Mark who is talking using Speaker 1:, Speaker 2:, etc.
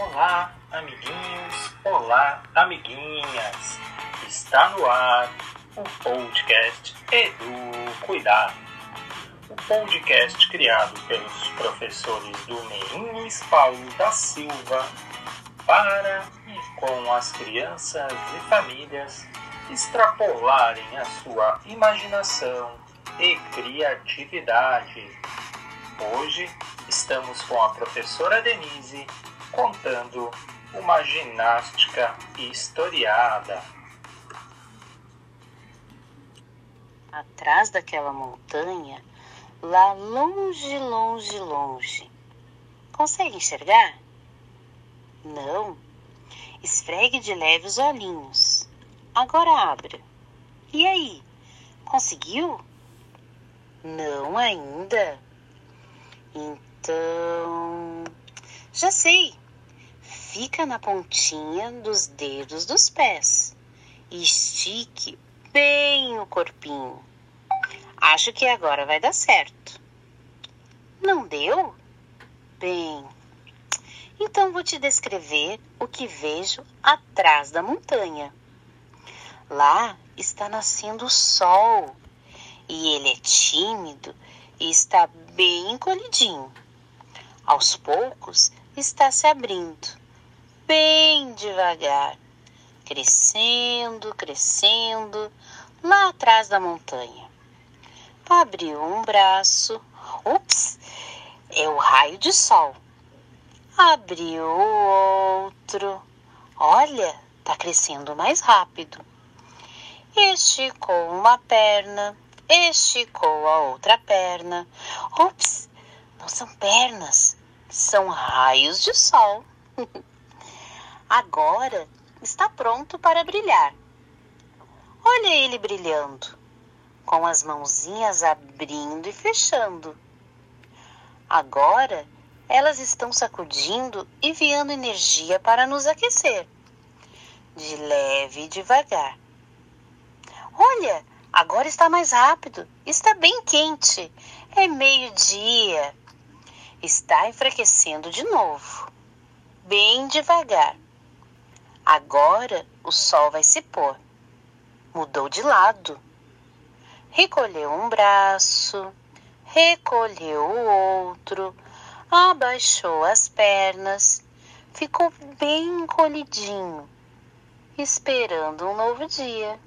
Speaker 1: Olá, amiguinhos, olá, amiguinhas. Está no ar o podcast Edu Cuidar. O podcast criado pelos professores do Meirins Paulo da Silva para e com as crianças e famílias extrapolarem a sua imaginação e criatividade. Hoje estamos com a professora Denise contando uma ginástica historiada.
Speaker 2: Atrás daquela montanha, lá longe, longe, longe. Consegue enxergar? Não. Esfregue de leve os olhinhos. Agora abra. E aí? Conseguiu? Não ainda. Então, já sei. Fica na pontinha dos dedos dos pés e estique bem o corpinho. Acho que agora vai dar certo. Não deu? Bem, então vou te descrever o que vejo atrás da montanha. Lá está nascendo o sol e ele é tímido e está bem encolhidinho. Aos poucos está se abrindo, bem devagar, crescendo, crescendo, lá atrás da montanha. Abriu um braço, ups, é o raio de sol. Abriu o outro, olha, está crescendo mais rápido. Esticou uma perna, esticou a outra perna. Ops, não são pernas, são raios de sol. Agora está pronto para brilhar. Olha ele brilhando, com as mãozinhas abrindo e fechando. Agora elas estão sacudindo e enviando energia para nos aquecer, de leve e devagar. Olha, agora está mais rápido, está bem quente. É meio-dia. Está enfraquecendo de novo, bem devagar. Agora o sol vai se pôr. Mudou de lado. Recolheu um braço, recolheu o outro, abaixou as pernas, ficou bem encolhidinho, esperando um novo dia.